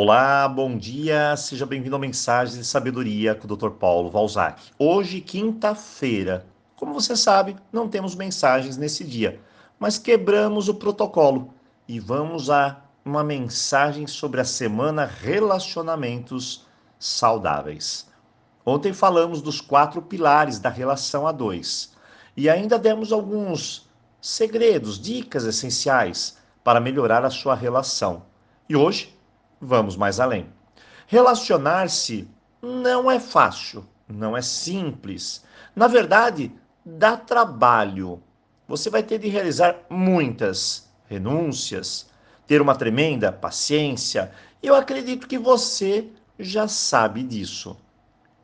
Olá, bom dia, seja bem-vindo ao Mensagens de Sabedoria com o Dr. Paulo Valzac. Hoje, quinta-feira. Como você sabe, não temos mensagens nesse dia, mas quebramos o protocolo e vamos a uma mensagem sobre a semana Relacionamentos Saudáveis. Ontem falamos dos quatro pilares da relação a dois e ainda demos alguns segredos, dicas essenciais para melhorar a sua relação. E hoje vamos mais além. Relacionar-se não é fácil, não é simples. Na verdade, dá trabalho. Você vai ter de realizar muitas renúncias, ter uma tremenda paciência. Eu acredito que você já sabe disso.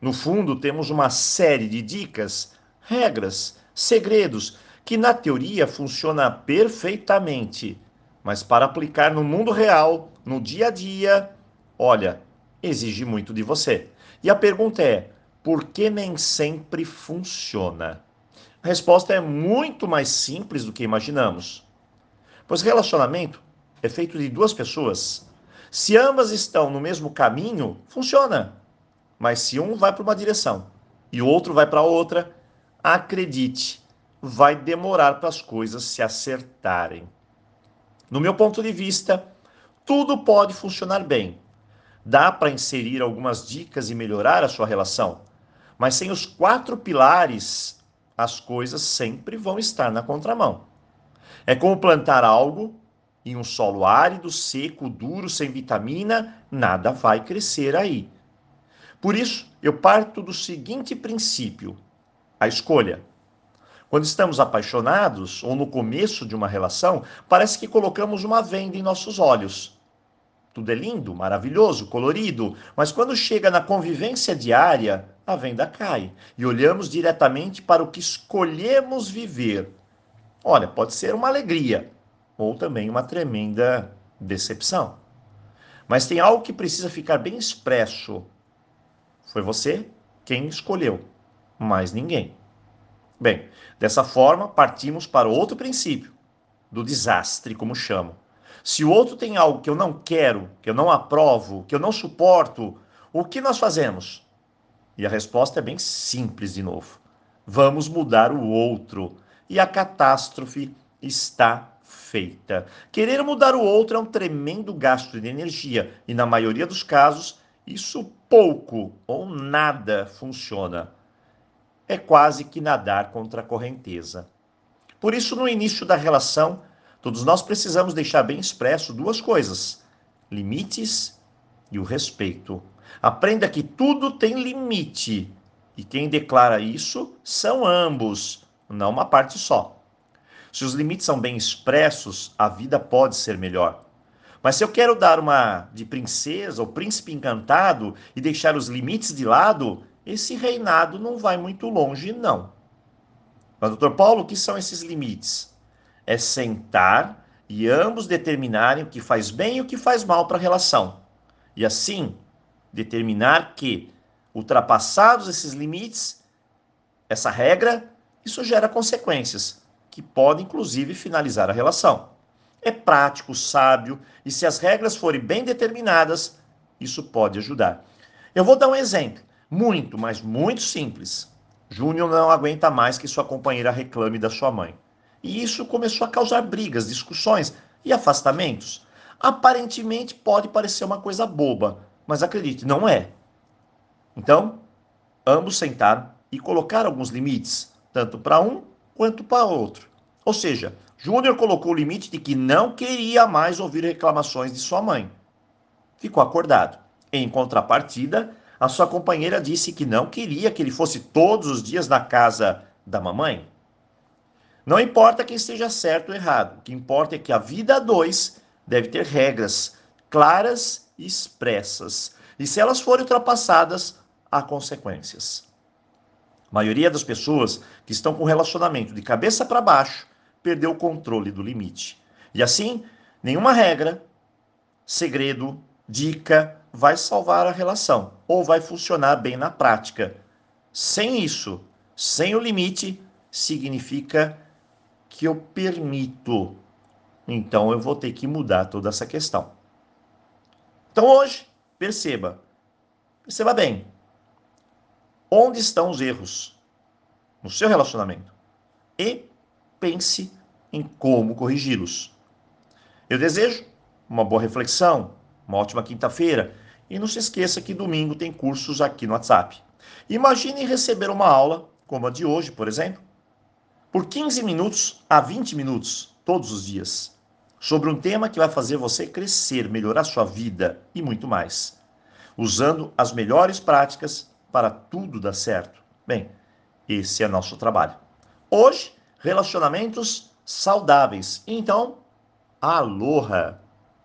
No fundo, temos uma série de dicas, regras, segredos que na teoria funciona perfeitamente, mas para aplicar no mundo real no dia a dia, olha, exige muito de você. E a pergunta é: por que nem sempre funciona? A resposta é muito mais simples do que imaginamos. Pois relacionamento é feito de duas pessoas. Se ambas estão no mesmo caminho, funciona. Mas se um vai para uma direção e o outro vai para outra, acredite, vai demorar para as coisas se acertarem. No meu ponto de vista, tudo pode funcionar bem. Dá para inserir algumas dicas e melhorar a sua relação, mas sem os quatro pilares, as coisas sempre vão estar na contramão. É como plantar algo em um solo árido, seco, duro, sem vitamina, nada vai crescer aí. Por isso, eu parto do seguinte princípio: a escolha. Quando estamos apaixonados ou no começo de uma relação, parece que colocamos uma venda em nossos olhos. Tudo é lindo, maravilhoso, colorido, mas quando chega na convivência diária, a venda cai e olhamos diretamente para o que escolhemos viver. Olha, pode ser uma alegria ou também uma tremenda decepção. Mas tem algo que precisa ficar bem expresso. Foi você quem escolheu, mais ninguém. Bem, dessa forma, partimos para outro princípio, do desastre, como chamo. Se o outro tem algo que eu não quero, que eu não aprovo, que eu não suporto, o que nós fazemos? E a resposta é bem simples de novo. Vamos mudar o outro. E a catástrofe está feita. Querer mudar o outro é um tremendo gasto de energia e, na maioria dos casos, isso pouco ou nada funciona. É quase que nadar contra a correnteza. Por isso, no início da relação, Todos nós precisamos deixar bem expresso duas coisas: limites e o respeito. Aprenda que tudo tem limite. E quem declara isso são ambos, não uma parte só. Se os limites são bem expressos, a vida pode ser melhor. Mas se eu quero dar uma de princesa ou príncipe encantado e deixar os limites de lado, esse reinado não vai muito longe, não. Mas, doutor Paulo, o que são esses limites? é sentar e ambos determinarem o que faz bem e o que faz mal para a relação. E assim, determinar que, ultrapassados esses limites, essa regra, isso gera consequências, que podem inclusive finalizar a relação. É prático, sábio, e se as regras forem bem determinadas, isso pode ajudar. Eu vou dar um exemplo, muito, mas muito simples. Júnior não aguenta mais que sua companheira reclame da sua mãe. E isso começou a causar brigas, discussões e afastamentos. Aparentemente pode parecer uma coisa boba, mas acredite, não é. Então, ambos sentaram e colocaram alguns limites, tanto para um quanto para outro. Ou seja, Júnior colocou o limite de que não queria mais ouvir reclamações de sua mãe. Ficou acordado. Em contrapartida, a sua companheira disse que não queria que ele fosse todos os dias na casa da mamãe. Não importa quem esteja certo ou errado, o que importa é que a vida a dois deve ter regras claras e expressas. E se elas forem ultrapassadas, há consequências. A maioria das pessoas que estão com relacionamento de cabeça para baixo perdeu o controle do limite. E assim, nenhuma regra, segredo, dica vai salvar a relação ou vai funcionar bem na prática. Sem isso, sem o limite, significa que eu permito. Então eu vou ter que mudar toda essa questão. Então hoje, perceba, perceba bem, onde estão os erros no seu relacionamento e pense em como corrigi-los. Eu desejo uma boa reflexão, uma ótima quinta-feira e não se esqueça que domingo tem cursos aqui no WhatsApp. Imagine receber uma aula, como a de hoje, por exemplo, por 15 minutos a 20 minutos, todos os dias, sobre um tema que vai fazer você crescer, melhorar sua vida e muito mais, usando as melhores práticas para tudo dar certo. Bem, esse é nosso trabalho. Hoje, relacionamentos saudáveis. Então, aloha!